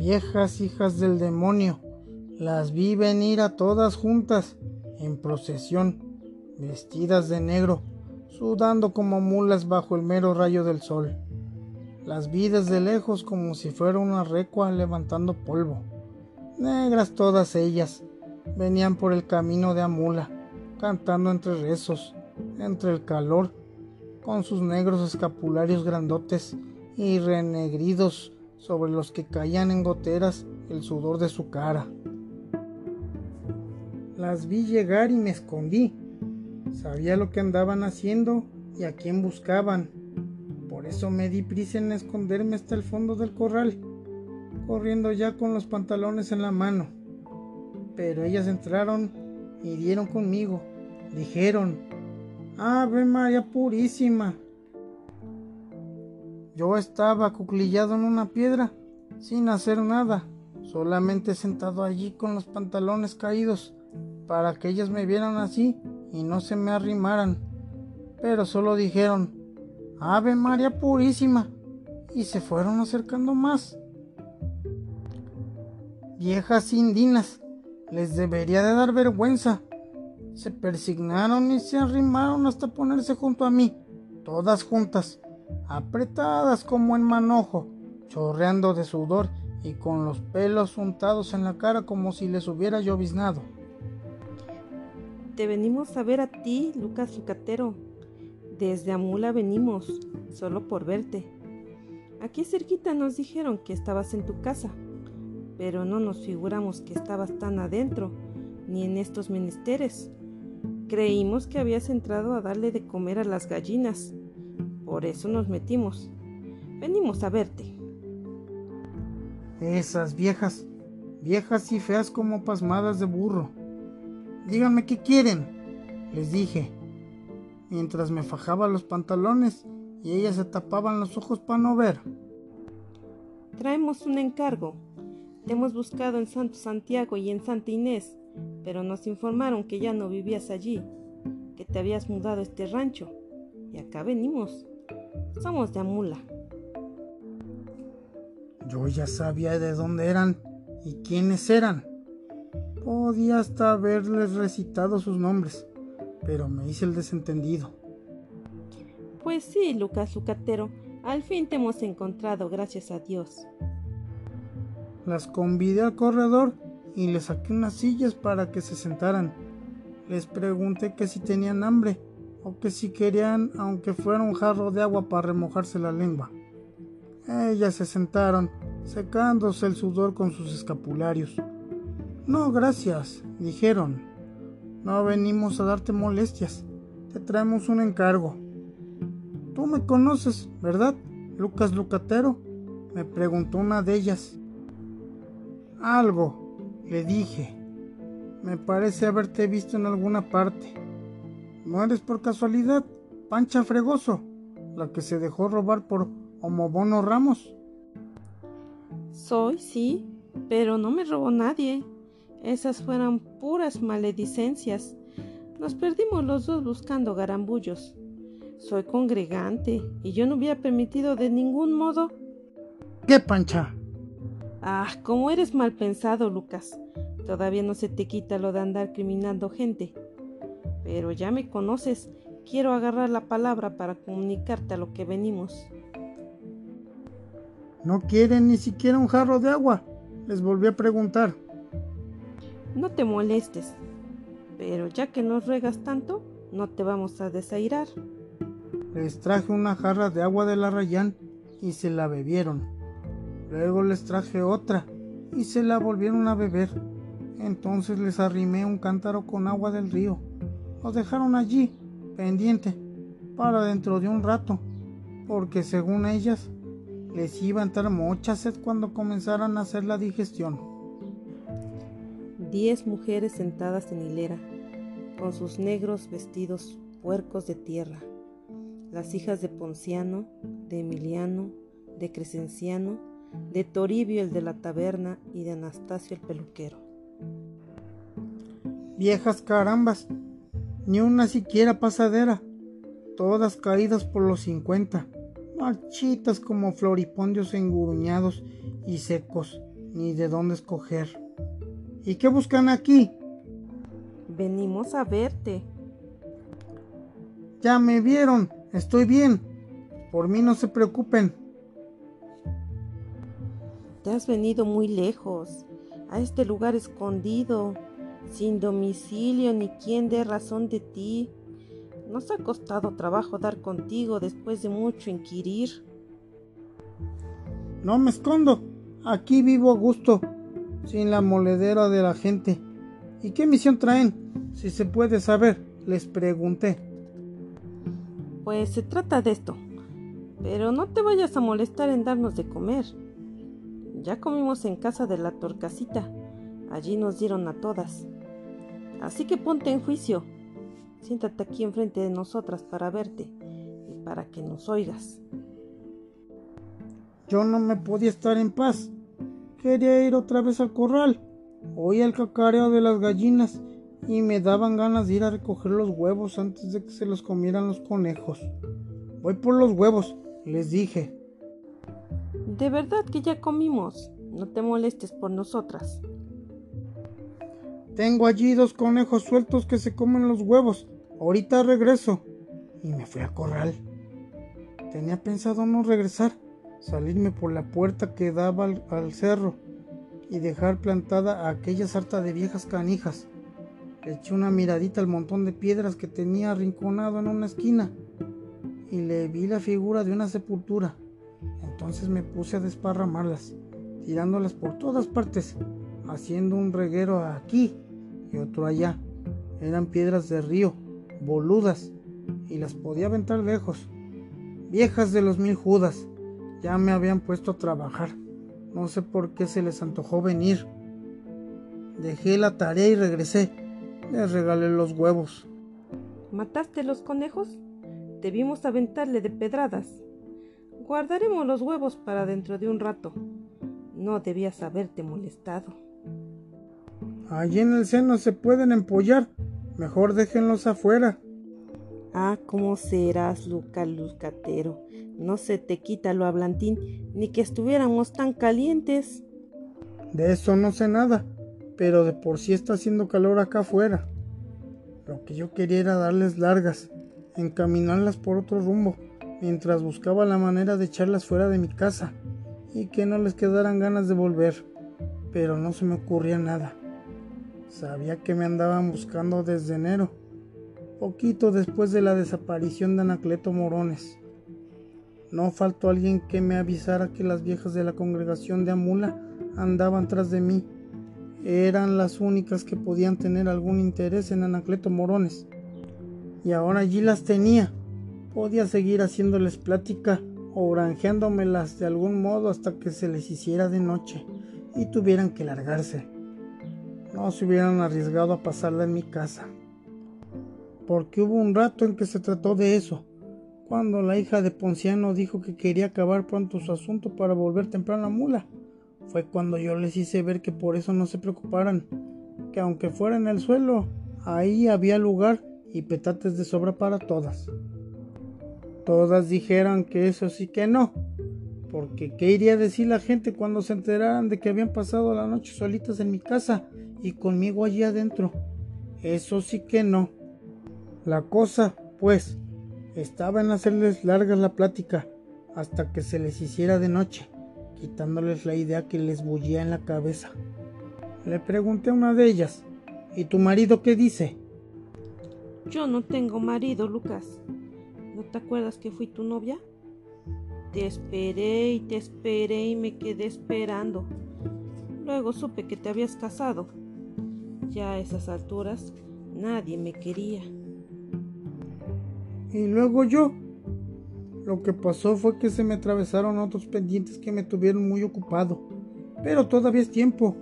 viejas hijas del demonio, las vi venir a todas juntas, en procesión, vestidas de negro, sudando como mulas bajo el mero rayo del sol. Las vi desde lejos como si fuera una recua levantando polvo. Negras todas ellas, venían por el camino de Amula, cantando entre rezos, entre el calor, con sus negros escapularios grandotes y renegridos sobre los que caían en goteras el sudor de su cara. Las vi llegar y me escondí. Sabía lo que andaban haciendo y a quién buscaban. Por eso me di prisa en esconderme hasta el fondo del corral, corriendo ya con los pantalones en la mano. Pero ellas entraron y dieron conmigo. Dijeron, Ave María Purísima. Yo estaba acuclillado en una piedra, sin hacer nada, solamente sentado allí con los pantalones caídos, para que ellas me vieran así y no se me arrimaran. Pero solo dijeron, Ave María Purísima, y se fueron acercando más. Viejas indinas, les debería de dar vergüenza. Se persignaron y se arrimaron hasta ponerse junto a mí, todas juntas, apretadas como en manojo, chorreando de sudor y con los pelos untados en la cara como si les hubiera lloviznado. Te venimos a ver a ti, Lucas Lucatero. Desde Amula venimos, solo por verte. Aquí cerquita nos dijeron que estabas en tu casa, pero no nos figuramos que estabas tan adentro, ni en estos menesteres. Creímos que habías entrado a darle de comer a las gallinas. Por eso nos metimos. Venimos a verte. Esas viejas, viejas y feas como pasmadas de burro. Díganme qué quieren, les dije, mientras me fajaba los pantalones y ellas se tapaban los ojos para no ver. Traemos un encargo. Te hemos buscado en Santo Santiago y en Santa Inés, pero nos informaron que ya no vivías allí, que te habías mudado a este rancho, y acá venimos. Somos de Amula. Yo ya sabía de dónde eran y quiénes eran. Podía hasta haberles recitado sus nombres, pero me hice el desentendido. Pues sí, Lucas Lucatero, al fin te hemos encontrado, gracias a Dios. Las convidé al corredor y les saqué unas sillas para que se sentaran. Les pregunté que si tenían hambre o que si querían, aunque fuera un jarro de agua para remojarse la lengua. Ellas se sentaron, secándose el sudor con sus escapularios. No, gracias, dijeron. No venimos a darte molestias. Te traemos un encargo. Tú me conoces, ¿verdad? Lucas Lucatero, me preguntó una de ellas. Algo, le dije. Me parece haberte visto en alguna parte. ¿No eres por casualidad Pancha Fregoso, la que se dejó robar por Homobono Ramos? Soy, sí, pero no me robó nadie. Esas fueron puras maledicencias. Nos perdimos los dos buscando garambullos. Soy congregante y yo no hubiera permitido de ningún modo. ¿Qué, Pancha? Ah, cómo eres mal pensado, Lucas. Todavía no se te quita lo de andar criminando gente. Pero ya me conoces. Quiero agarrar la palabra para comunicarte a lo que venimos. No quieren ni siquiera un jarro de agua. Les volví a preguntar. No te molestes, pero ya que nos ruegas tanto, no te vamos a desairar. Les traje una jarra de agua de la Rayán y se la bebieron. Luego les traje otra y se la volvieron a beber. Entonces les arrimé un cántaro con agua del río. Lo dejaron allí, pendiente, para dentro de un rato, porque según ellas, les iba a entrar mucha sed cuando comenzaran a hacer la digestión diez mujeres sentadas en hilera, con sus negros vestidos puercos de tierra, las hijas de Ponciano, de Emiliano, de Crescenciano, de Toribio el de la taberna y de Anastasio el peluquero. Viejas carambas, ni una siquiera pasadera, todas caídas por los cincuenta, marchitas como floripondios enguruñados y secos, ni de dónde escoger. ¿Y qué buscan aquí? Venimos a verte. Ya me vieron, estoy bien. Por mí no se preocupen. Te has venido muy lejos, a este lugar escondido, sin domicilio ni quien dé razón de ti. Nos ha costado trabajo dar contigo después de mucho inquirir. No me escondo. Aquí vivo a gusto, sin la moledera de la gente. ¿Y qué misión traen? Si se puede saber, les pregunté. Pues se trata de esto. Pero no te vayas a molestar en darnos de comer. Ya comimos en casa de la torcasita. Allí nos dieron a todas. Así que ponte en juicio. Siéntate aquí enfrente de nosotras para verte y para que nos oigas. Yo no me podía estar en paz. Quería ir otra vez al corral. Oía el cacareo de las gallinas y me daban ganas de ir a recoger los huevos antes de que se los comieran los conejos. Voy por los huevos, les dije. De verdad que ya comimos. No te molestes por nosotras. Tengo allí dos conejos sueltos que se comen los huevos. Ahorita regreso. Y me fui al corral. Tenía pensado no regresar, salirme por la puerta que daba al, cerro y dejar plantada aquella sarta de viejas canijas. Eché una miradita al montón de piedras que tenía arrinconado en una esquina y le vi la figura de una sepultura. Entonces me puse a desparramarlas, tirándolas por todas partes, haciendo un reguero aquí y otro allá. Eran piedras de río, boludas, y las podía aventar lejos. Viejas de los mil judas, ya me habían puesto a trabajar. No sé por qué se les antojó venir. Dejé la tarea y regresé. Les regalé los huevos. ¿Mataste los conejos? Debimos aventarle de pedradas. Guardaremos los huevos para dentro de un rato. No debías haberte molestado. Allí en el seno se pueden empollar. Mejor déjenlos afuera. Ah, ¿cómo serás, Luca Lucatero? No se te quita lo hablantín, ni que estuviéramos tan calientes. De eso no sé nada, pero de por sí está haciendo calor acá afuera. Lo que yo quería era darles largas, encaminarlas por otro rumbo, mientras buscaba la manera de echarlas fuera de mi casa y que no les quedaran ganas de volver. Pero no se me ocurría nada. Sabía que me andaban buscando desde enero, poquito después de la desaparición de Anacleto Morones. No faltó alguien que me avisara que las viejas de la congregación de Amula andaban tras de mí. Eran las únicas que podían tener algún interés en Anacleto Morones. Y ahora allí las tenía. Podía seguir haciéndoles plática o granjeándomelas de algún modo hasta que se les hiciera de noche y tuvieran que largarse. No se hubieran arriesgado a pasarla en mi casa. Porque hubo un rato en que se trató de eso, cuando la hija de Ponciano dijo que quería acabar pronto su asunto para volver temprano a Mula. Fue cuando yo les hice ver que por eso no se preocuparan, que aunque fuera en el suelo, ahí había lugar y petates de sobra para todas. Todas dijeron que eso sí que no, porque ¿qué iría a decir la gente cuando se enteraran de que habían pasado la noche solitas en mi casa y conmigo allí adentro? Eso sí que no. La cosa, pues, estaba en hacerles larga la plática hasta que se les hiciera de noche, quitándoles la idea que les bullía en la cabeza. Le pregunté a una de ellas, ¿y tu marido qué dice? Yo no tengo marido, Lucas. ¿No te acuerdas que fui tu novia? Te esperé y te esperé y me quedé esperando. Luego supe que te habías casado. Ya a esas alturas nadie me quería. Y luego yo. Lo que pasó fue que se me atravesaron otros pendientes que me tuvieron muy ocupado. Pero todavía es tiempo.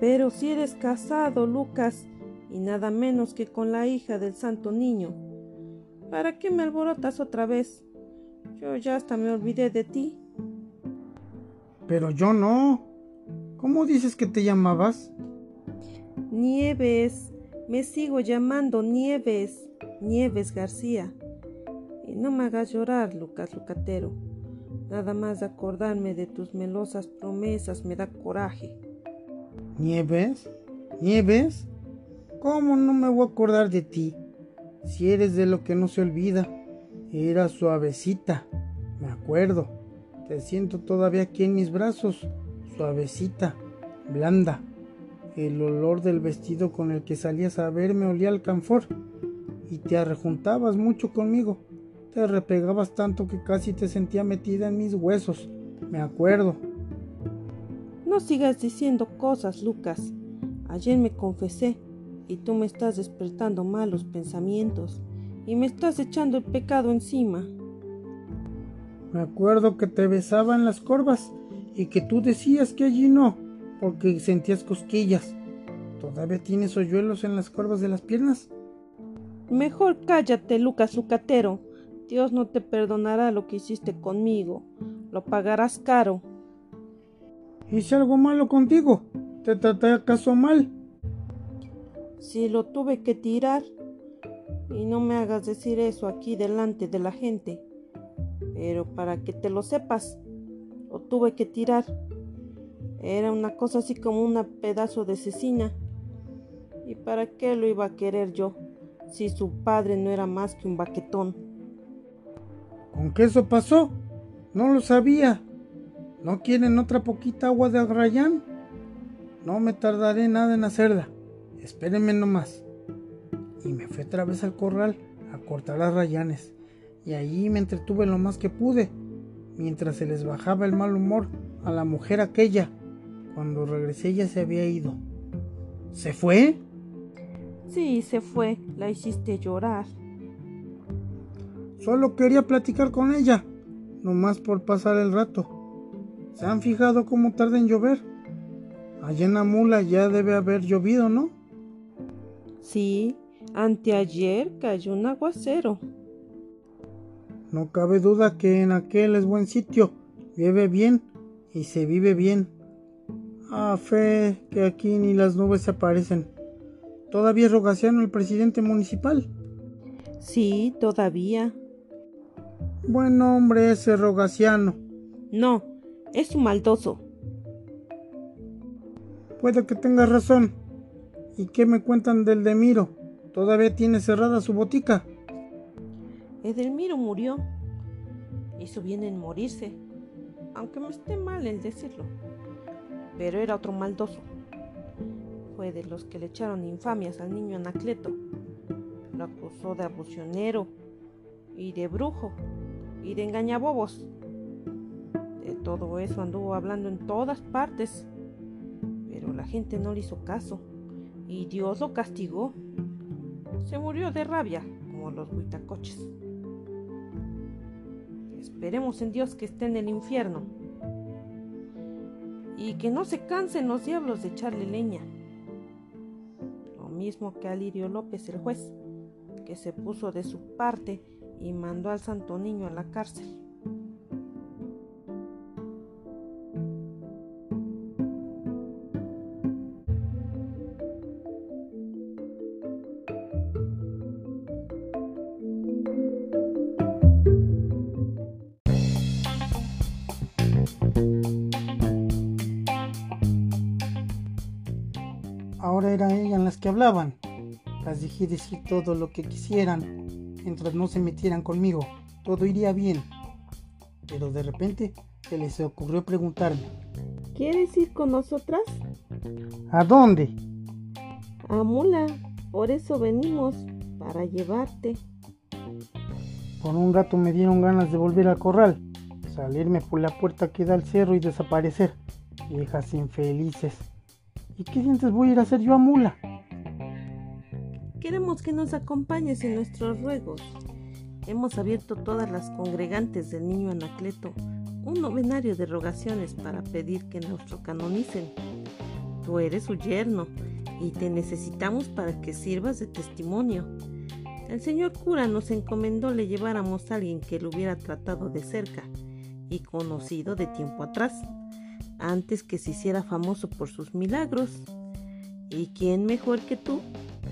Pero si eres casado, Lucas, y nada menos que con la hija del santo niño. ¿Para qué me alborotas otra vez? Yo ya hasta me olvidé de ti. Pero yo no. ¿Cómo dices que te llamabas? Nieves. Me sigo llamando Nieves. Nieves García. Y no me hagas llorar, Lucas Lucatero. Nada más acordarme de tus melosas promesas me da coraje. ¿Nieves? ¿Nieves? ¿Cómo no me voy a acordar de ti? Si eres de lo que no se olvida. Era suavecita, me acuerdo. Te siento todavía aquí en mis brazos, suavecita, blanda. El olor del vestido con el que salías a verme olía al canfor y te arrejuntabas mucho conmigo. Te repegabas tanto que casi te sentía metida en mis huesos. Me acuerdo. No sigas diciendo cosas, Lucas. Ayer me confesé y tú me estás despertando malos pensamientos y me estás echando el pecado encima. Me acuerdo que te besaba en las corvas y que tú decías que allí no, porque sentías cosquillas. ¿Todavía tienes hoyuelos en las corvas de las piernas? Mejor cállate, Lucas Lucatero. Dios no te perdonará lo que hiciste conmigo. Lo pagarás caro. ¿Hice algo malo contigo? ¿Te traté acaso mal? Si lo tuve que tirar. Y no me hagas decir eso aquí delante de la gente. Pero para que te lo sepas, lo tuve que tirar. Era una cosa así como un pedazo de cecina. ¿Y para qué lo iba a querer yo? Si su padre no era más que un baquetón. ¿Con qué eso pasó? No lo sabía. ¿No quieren otra poquita agua de Agrayán? No me tardaré nada en hacerla. Espérenme nomás. Y me fui otra vez al corral a cortar las rayanes. Y allí me entretuve lo más que pude, mientras se les bajaba el mal humor a la mujer aquella. Cuando regresé ya se había ido. ¿Se fue? Sí, se fue. La hiciste llorar. Solo quería platicar con ella, nomás por pasar el rato. ¿Se han fijado cómo tarda en llover? Allá en la mula ya debe haber llovido, ¿no? Sí, anteayer cayó un aguacero. No cabe duda que en aquel es buen sitio, llueve bien y se vive bien. Ah, fe que aquí ni las nubes se aparecen. ¿Todavía es Rogaciano el presidente municipal? Sí, todavía. Buen hombre ese Rogaciano. No, es un maldoso. Puede que tengas razón. ¿Y qué me cuentan del Demiro? ¿Todavía tiene cerrada su botica? Edelmiro murió. Hizo bien en morirse, aunque me esté mal el decirlo. Pero era otro maldoso. Fue de los que le echaron infamias al niño Anacleto. Lo acusó de abusionero y de brujo y de engañabobos todo eso anduvo hablando en todas partes. Pero la gente no le hizo caso y Dios lo castigó. Se murió de rabia, como los huitacoches. Esperemos en Dios que esté en el infierno y que no se cansen los diablos de echarle leña. Lo mismo que a Lirio López, el juez, que se puso de su parte y mandó al santo niño a la cárcel. Que hablaban. Las dejé decir todo lo que quisieran, mientras no se metieran conmigo. Todo iría bien. Pero de repente se les ocurrió preguntarme. ¿Quieres ir con nosotras? ¿A dónde? A Mula. Por eso venimos, para llevarte. Por un rato me dieron ganas de volver al corral, salirme por la puerta que da al cerro y desaparecer. Viejas infelices. ¿Y qué dientes voy a ir a hacer yo a Mula? Que nos acompañes en nuestros ruegos. Hemos abierto todas las congregantes del niño Anacleto un novenario de rogaciones para pedir que nos canonicen. Tú eres su yerno y te necesitamos para que sirvas de testimonio. El señor cura nos encomendó le lleváramos a alguien que lo hubiera tratado de cerca y conocido de tiempo atrás antes que se hiciera famoso por sus milagros. ¿Y quién mejor que tú,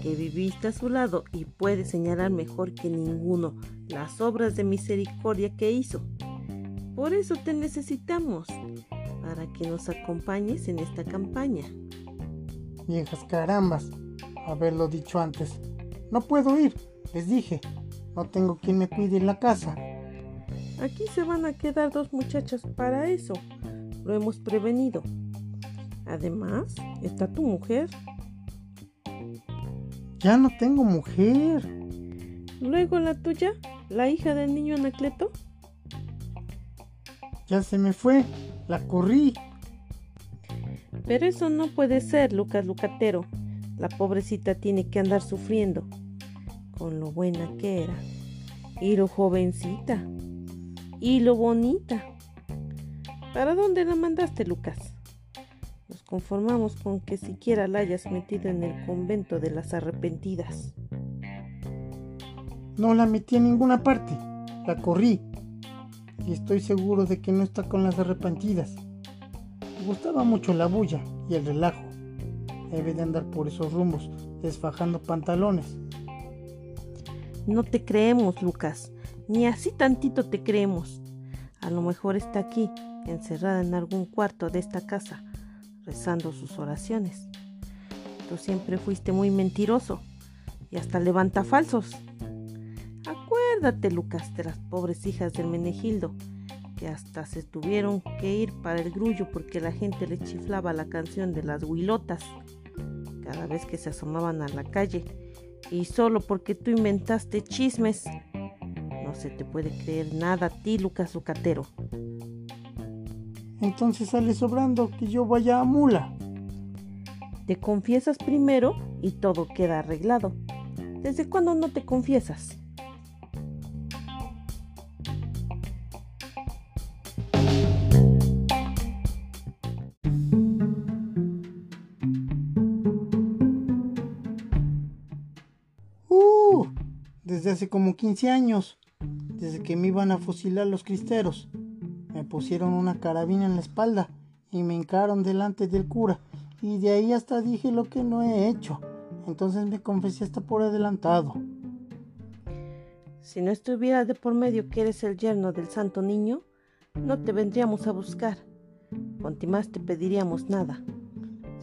que viviste a su lado y puede señalar mejor que ninguno las obras de misericordia que hizo? Por eso te necesitamos, para que nos acompañes en esta campaña. Viejas carambas, haberlo dicho antes. No puedo ir, les dije. No tengo quien me cuide en la casa. Aquí se van a quedar dos muchachas para eso. Lo hemos prevenido. Además, está tu mujer. Ya no tengo mujer. Luego la tuya, la hija del niño Anacleto. Ya se me fue, la corrí. Pero eso no puede ser, Lucas Lucatero. La pobrecita tiene que andar sufriendo. Con lo buena que era. Y lo jovencita. Y lo bonita. ¿Para dónde la mandaste, Lucas? Conformamos con que siquiera la hayas metido en el convento de las arrepentidas. No la metí en ninguna parte. La corrí. Y estoy seguro de que no está con las arrepentidas. Me gustaba mucho la bulla y el relajo. Debe de andar por esos rumbos, desfajando pantalones. No te creemos, Lucas. Ni así tantito te creemos. A lo mejor está aquí, encerrada en algún cuarto de esta casa, rezando sus oraciones. Tú siempre fuiste muy mentiroso y hasta levanta falsos. Acuérdate, Lucas, de las pobres hijas del Menegildo, que hasta se tuvieron que ir para el grullo porque la gente le chiflaba la canción de las huilotas cada vez que se asomaban a la calle, y solo porque tú inventaste chismes. No se te puede creer nada a ti, Lucas Lucatero. Entonces sale sobrando que yo vaya a mula. Te confiesas primero y todo queda arreglado. ¿Desde cuándo no te confiesas? ¡Uh! Desde hace como 15 años, desde que me iban a fusilar los cristeros. Pusieron una carabina en la espalda y me hincaron delante del cura. Y de ahí hasta dije lo que no he hecho. Entonces me confesé hasta por adelantado. Si no estuviera de por medio que eres el yerno del santo niño, no te vendríamos a buscar. Cuanto más te pediríamos nada.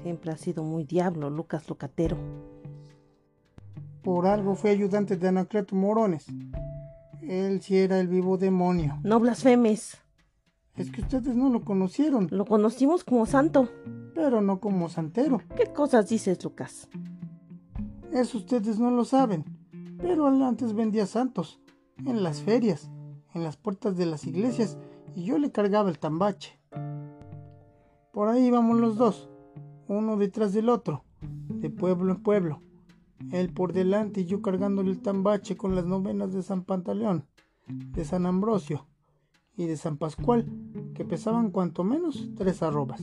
Siempre has sido muy diablo, Lucas Locatero. Por algo fui ayudante de Anacleto Morones. Él sí era el vivo demonio. No blasfemes. Es que ustedes no lo conocieron, Lo conocimos como santo. pero no como santero. ¿Qué cosas dices, Lucas? Eso ustedes no lo saben. Pero él antes vendía santos. En las ferias, en las puertas de las iglesias. Y yo le cargaba el tambache. Por ahí íbamos los dos. Uno detrás del otro. De pueblo en pueblo. Él por delante y yo cargándole el tambache con las novenas de San Pantaleón. De San Ambrosio. Y de San Pascual. Que pesaban cuanto menos tres arrobas.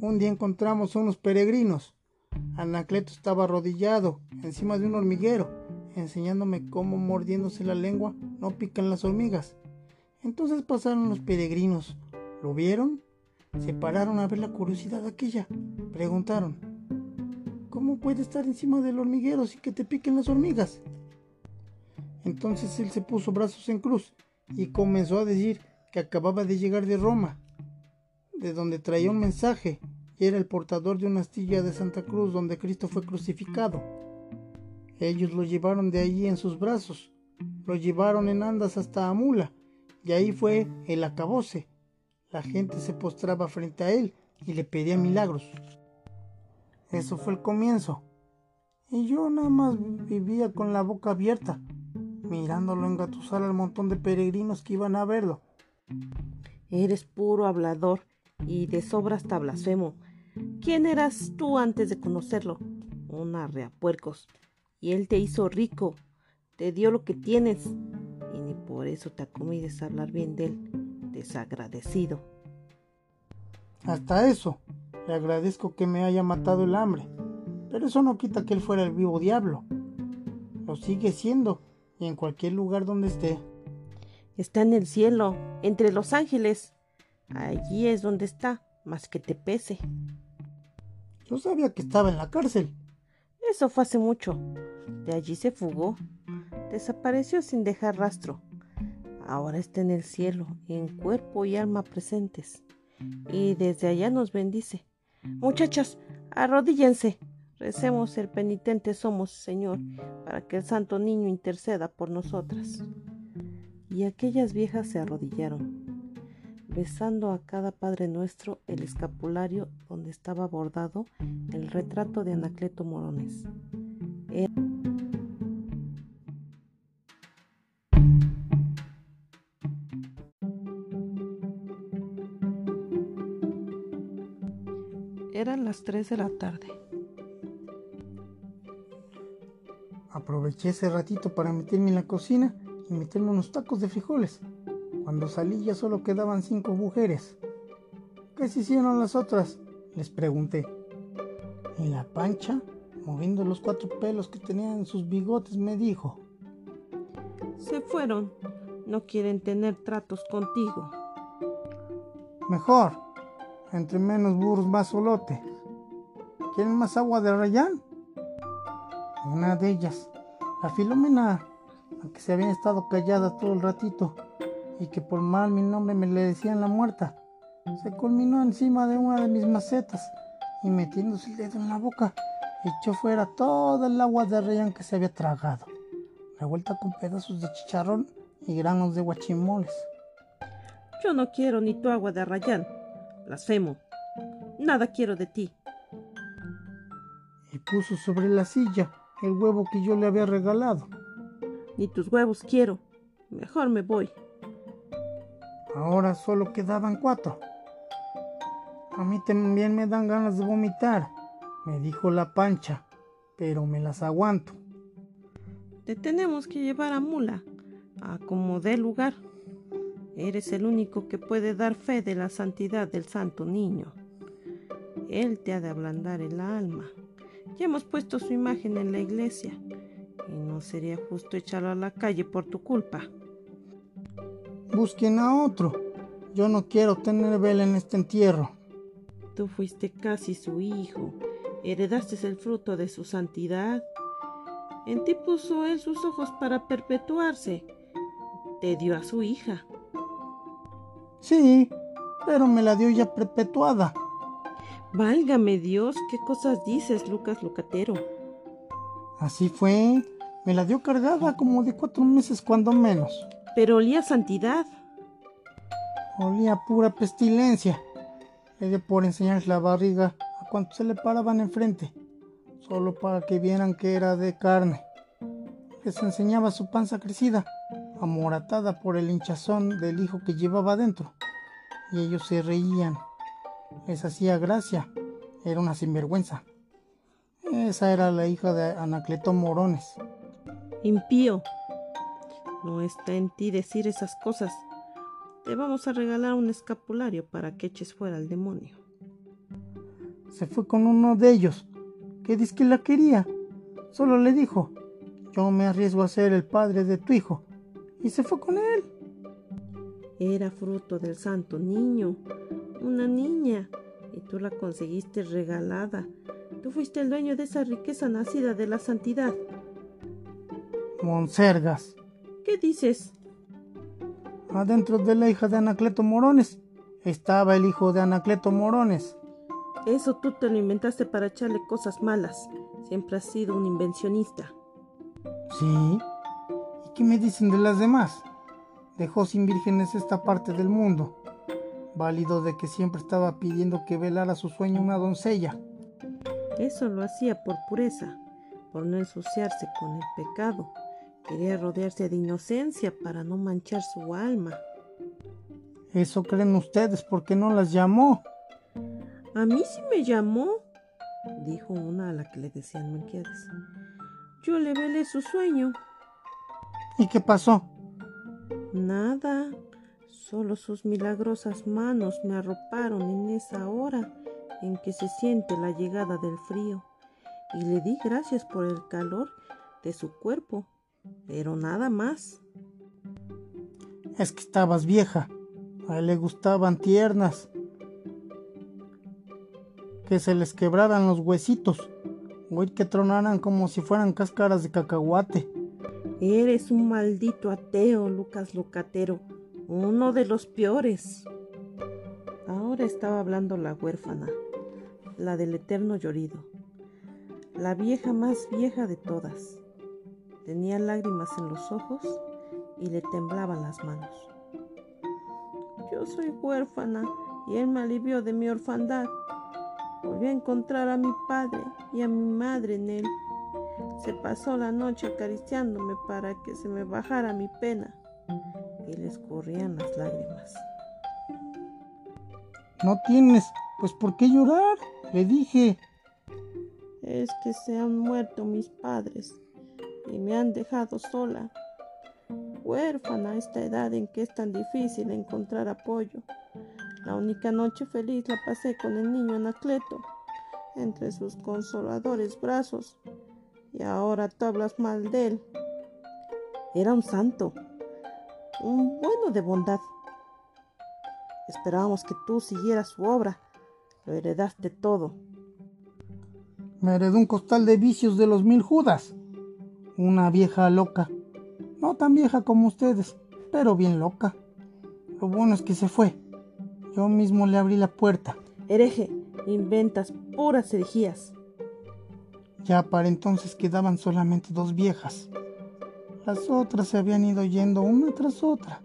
Un día encontramos unos peregrinos. Anacleto estaba arrodillado encima de un hormiguero, enseñándome cómo mordiéndose la lengua no pican las hormigas. Entonces pasaron los peregrinos. ¿Lo vieron? Se pararon a ver la curiosidad aquella. Preguntaron, ¿cómo puede estar encima del hormiguero sin que te piquen las hormigas? Entonces él se puso brazos en cruz y comenzó a decir que acababa de llegar de Roma, de donde traía un mensaje y era el portador de una astilla de Santa Cruz donde Cristo fue crucificado. Ellos lo llevaron de allí en sus brazos, lo llevaron en andas hasta Amula, y ahí fue el acabose. La gente se postraba frente a él y le pedía milagros. Eso fue el comienzo. Y yo nada más vivía con la boca abierta, mirándolo engatusar al montón de peregrinos que iban a verlo. Eres puro hablador y de sobra hasta blasfemo. ¿Quién eras tú antes de conocerlo? Un arreapuercos. Y él te hizo rico, te dio lo que tienes, y ni por eso te acomides a hablar bien de él, desagradecido. Hasta eso, le agradezco que me haya matado el hambre, pero eso no quita que él fuera el vivo diablo. Lo sigue siendo, y en cualquier lugar donde esté. Está en el cielo, entre los ángeles. Allí es donde está, más que te pese. Yo sabía que estaba en la cárcel. Eso fue hace mucho. De allí se fugó. Desapareció sin dejar rastro. ahora está en el cielo, en cuerpo y alma presentes, y desde allá nos bendice. Muchachas, arrodíllense, recemos el penitente somos, Señor, para que el Santo Niño interceda por nosotras. Y aquellas viejas se arrodillaron, besando a cada Padre Nuestro el escapulario donde estaba bordado el retrato de Anacleto Morones. Eran las 3 de la tarde. Aproveché ese ratito para meterme en la cocina y meterme unos tacos de frijoles. Cuando salí ya solo quedaban cinco mujeres. ¿Qué se hicieron las otras? Les pregunté. Y la pancha, moviendo los cuatro pelos que tenían en sus bigotes, me dijo. Se fueron. No quieren tener tratos contigo. Mejor. Entre menos burros más solote. ¿Quieren más agua de rayán? Una de ellas, la Filomena, aunque se había estado callada todo el ratito, y que por mal mi nombre me le decían la muerta. Se culminó encima de una de mis macetas y metiéndose el dedo en la boca, echó fuera toda el agua de rellán que se había tragado, revuelta con pedazos de chicharrón y granos de guachimoles. Yo no quiero ni tu agua de rayán, blasfemo. Nada quiero de ti. Y puso sobre la silla el huevo que yo le había regalado. Ni tus huevos quiero. Mejor me voy. Ahora solo quedaban cuatro. A mí también me dan ganas de vomitar, me dijo la pancha, pero me las aguanto. Te tenemos que llevar a mula, a como dé lugar. Eres el único que puede dar fe de la santidad del santo niño. Él te ha de ablandar el alma. Ya hemos puesto su imagen en la iglesia y no sería justo echarlo a la calle por tu culpa. Busquen a otro. Yo no quiero tener vela en este entierro. Tú fuiste casi su hijo. Heredaste el fruto de su santidad. En ti puso él sus ojos para perpetuarse. Te dio a su hija. Sí, pero me la dio ya perpetuada. Válgame Dios, ¿qué cosas dices, Lucas Lucatero? Así fue. Me la dio cargada como de cuatro meses cuando menos pero olía santidad. Olía pura pestilencia. Le dio por enseñarles la barriga a cuantos se le paraban enfrente, solo para que vieran que era de carne. Les enseñaba su panza crecida, amoratada por el hinchazón del hijo que llevaba dentro. Y ellos se reían. Les hacía gracia. Era una sinvergüenza. Esa era la hija de Anacleto Morones. Impío, no está en ti decir esas cosas. Te vamos a regalar un escapulario para que eches fuera al demonio. Se fue con uno de ellos, que dice que la quería. Solo le dijo, yo me arriesgo a ser el padre de tu hijo. Y se fue con él. Era fruto del santo niño, una niña, y tú la conseguiste regalada. Tú fuiste el dueño de esa riqueza nacida de la santidad. Monsergas, ¿Qué dices? Adentro de la hija de Anacleto Morones estaba el hijo de Anacleto Morones. Eso tú te lo inventaste para echarle cosas malas. Siempre has sido un invencionista. Sí. ¿Y qué me dicen de las demás? Dejó sin vírgenes esta parte del mundo. Válido de que siempre estaba pidiendo que velara su sueño una doncella. Eso lo hacía por pureza, por no ensuciarse con el pecado Quería rodearse de inocencia para no manchar su alma. Eso creen ustedes porque no las llamó. A mí sí me llamó, dijo una a la que le decían Melquiades. Yo le velé su sueño. ¿Y qué pasó? Nada, solo sus milagrosas manos me arroparon en esa hora en que se siente la llegada del frío, y le di gracias por el calor de su cuerpo pero nada más. Es que estabas vieja. A él le gustaban tiernas. Que se les quebraran los huesitos. O que tronaran como si fueran cáscaras de cacahuate. Eres un maldito ateo, Lucas Lucatero, uno de los peores. Ahora estaba hablando la huérfana, la del eterno llorido, la vieja más vieja de todas. Tenía lágrimas en los ojos y le temblaban las manos. Yo soy huérfana y él me alivió de mi orfandad. Volví a encontrar a mi padre y a mi madre en él. Se pasó la noche acariciándome para que se me bajara mi pena y le escurrían las lágrimas. No tienes, pues, por qué llorar, le dije. Es que se han muerto mis padres y me han dejado sola, huérfana a esta edad en que es tan difícil encontrar apoyo. La única noche feliz la pasé con el niño Anacleto, entre sus consoladores brazos, y ahora tú hablas mal de él. Era un santo, un bueno de bondad. Esperábamos que tú siguieras su obra, lo heredaste todo. Me heredó un costal de vicios de los mil Judas, una vieja loca, no tan vieja como ustedes, pero bien loca. Lo bueno es que se fue yo mismo le abrí la puerta. Hereje, inventas puras herejías. Ya para entonces quedaban solamente dos viejas. Las otras se habían ido yendo una tras otra,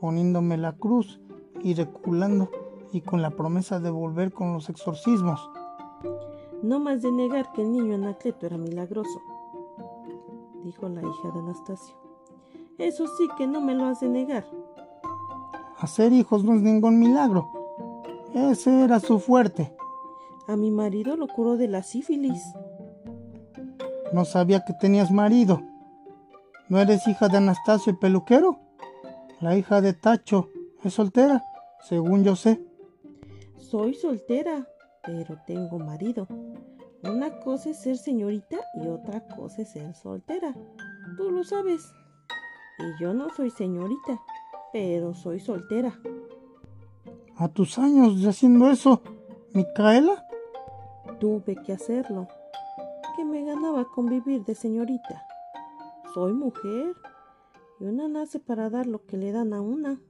poniéndome la cruz y reculando y con la promesa de volver con los exorcismos. No más de negar que el niño Anacleto era milagroso, dijo la hija de Anastasio. Eso sí que no me lo has de negar. Hacer hijos no es ningún milagro. Ese era su fuerte. A mi marido lo curó de la sífilis. No sabía que tenías marido. ¿No eres hija de Anastasio el peluquero? La hija de Tacho es soltera, según yo sé. Soy soltera, pero tengo marido. Una cosa es ser señorita y otra cosa es ser soltera. Tú lo sabes. Y yo no soy señorita pero soy soltera. ¿A tus años de haciendo eso, Micaela? Tuve que hacerlo. Que me ganaba convivir de señorita. Soy mujer y una nace para dar lo que le dan a una.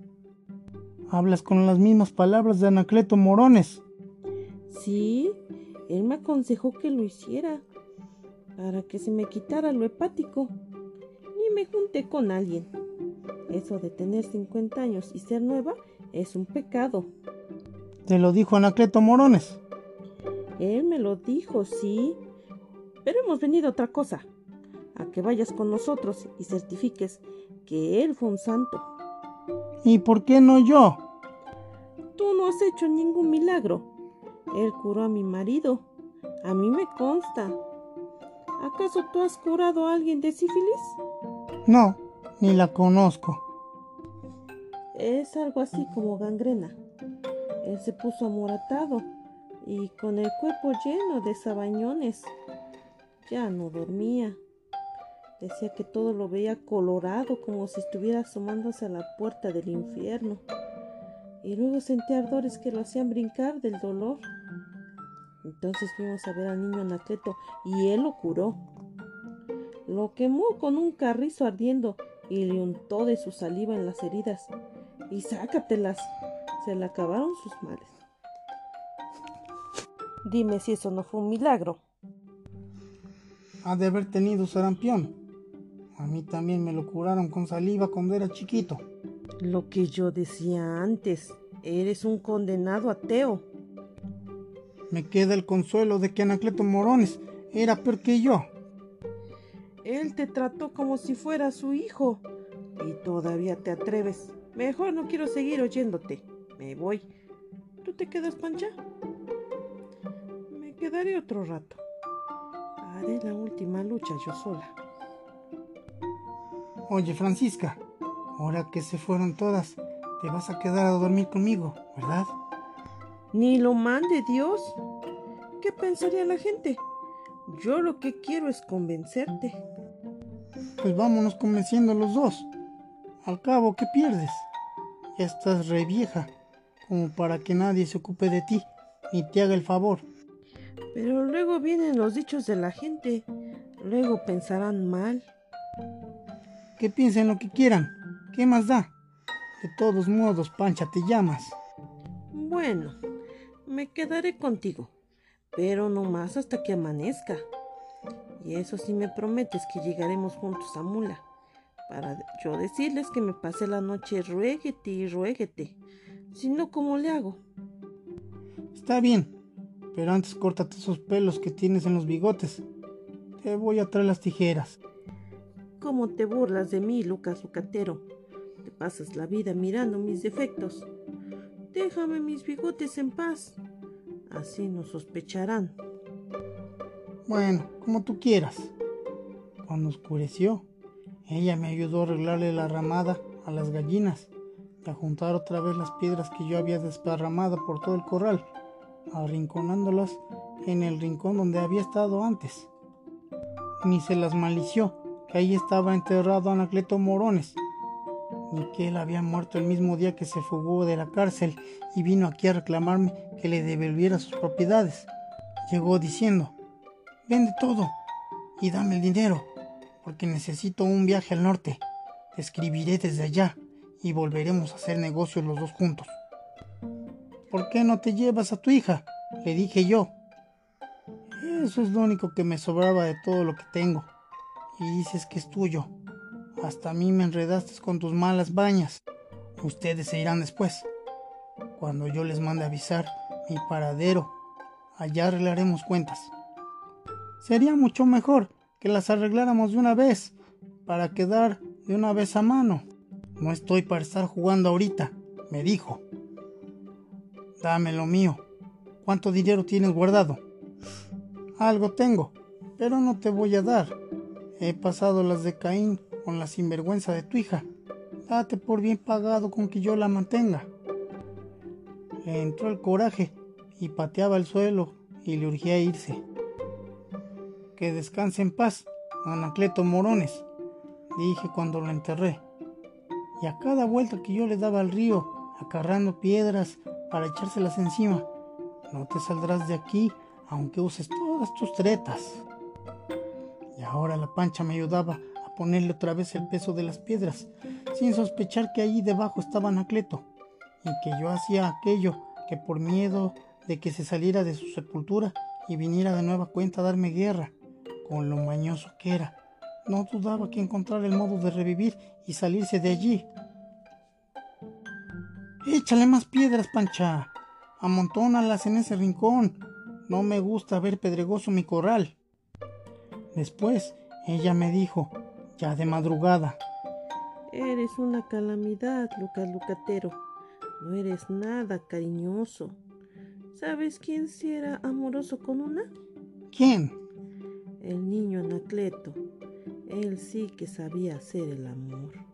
Hablas con las mismas palabras de Anacleto Morones. Sí, él me aconsejó que lo hiciera para que se me quitara lo hepático y me junté con alguien. Eso de tener 50 años y ser nueva es un pecado. ¿Te lo dijo Anacleto Morones? Él me lo dijo, sí. Pero hemos venido a otra cosa. A que vayas con nosotros y certifiques que él fue un santo. ¿Y por qué no yo? Tú no has hecho ningún milagro. Él curó a mi marido. A mí me consta. ¿Acaso tú has curado a alguien de sífilis? No, ni la conozco. Es algo así como gangrena. Él se puso amoratado y con el cuerpo lleno de sabañones. Ya no dormía. Decía que todo lo veía colorado como si estuviera asomándose a la puerta del infierno. Y luego sentía ardores que lo hacían brincar del dolor. Entonces fuimos a ver al niño Anacleto y él lo curó. Lo quemó con un carrizo ardiendo y le untó de su saliva en las heridas. Y sácatelas, se le acabaron sus males. Dime si eso no fue un milagro. Ha de haber tenido sarampión. A mí también me lo curaron con saliva cuando era chiquito. Lo que yo decía antes, eres un condenado ateo. Me queda el consuelo de que Anacleto Morones era peor que yo. Él te trató como si fuera su hijo. Y todavía te atreves. Mejor no quiero seguir oyéndote. Me voy. ¿Tú te quedas, Pancha? Me quedaré otro rato. Haré la última lucha yo sola. Oye, Francisca, ahora que se fueron todas, te vas a quedar a dormir conmigo, ¿verdad? Ni lo mande Dios. ¿Qué pensaría la gente? Yo lo que quiero es convencerte. Pues vámonos convenciendo los dos. Al cabo, ¿qué pierdes? Ya estás re vieja, como para que nadie se ocupe de ti, ni te haga el favor. Pero luego vienen los dichos de la gente, luego pensarán mal. Que piensen lo que quieran. ¿Qué más da? De todos modos, Pancha, te llamas. Bueno, me quedaré contigo, pero no más hasta que amanezca. Y eso sí me prometes que llegaremos juntos a Mula, para yo decirles que me pase la noche ruéguete y ruéguete. Si no, ¿cómo le hago? Está bien, pero antes córtate esos pelos que tienes en los bigotes. Te voy a traer las tijeras. ¿Cómo te burlas de mí, Lucas Lucatero? Te pasas la vida mirando mis defectos. Déjame mis bigotes en paz. Así no sospecharán. Bueno, como tú quieras. Cuando oscureció, ella me ayudó a arreglarle la ramada a las gallinas y a juntar otra vez las piedras que yo había desparramado por todo el corral, arrinconándolas en el rincón donde había estado antes. Ni se las malició que ahí estaba enterrado Anacleto Morones, ni que él había muerto el mismo día que se fugó de la cárcel y vino aquí a reclamarme que le devolviera sus propiedades. Llegó diciendo, vende todo y dame el dinero, porque necesito un viaje al norte. Te escribiré desde allá y volveremos a hacer negocios los dos juntos. ¿Por qué no te llevas a tu hija? Le dije yo. Eso es lo único que me sobraba de todo lo que tengo y dices que es tuyo. Hasta a mí me enredaste con tus malas bañas. Ustedes se irán después. Cuando yo les mande avisar mi paradero, allá arreglaremos cuentas. Sería mucho mejor que las arregláramos de una vez, para quedar de una vez a mano. No estoy para estar jugando ahorita, me dijo. Dame lo mío. ¿Cuánto dinero tienes guardado? Algo tengo, pero no te voy a dar. He pasado las de Caín con la sinvergüenza de tu hija. Date por bien pagado con que yo la mantenga. Le entró el coraje y pateaba el suelo y le urgía irse. Que descanse en paz, Anacleto Morones, dije cuando lo enterré. Y a cada vuelta que yo le daba al río, acarrando piedras para echárselas encima, no te saldrás de aquí aunque uses todas tus tretas. Ahora la pancha me ayudaba a ponerle otra vez el peso de las piedras, sin sospechar que allí debajo estaba Anacleto, y que yo hacía aquello que por miedo de que se saliera de su sepultura y viniera de nueva cuenta a darme guerra, con lo mañoso que era, no dudaba que encontrar el modo de revivir y salirse de allí. Échale más piedras, Pancha. Amontónalas en ese rincón. No me gusta ver pedregoso mi corral. Después ella me dijo, ya de madrugada. Eres una calamidad, Lucas Lucatero. No eres nada cariñoso. ¿Sabes quién sí era amoroso con una? ¿Quién? El niño Anacleto. Él sí que sabía hacer el amor.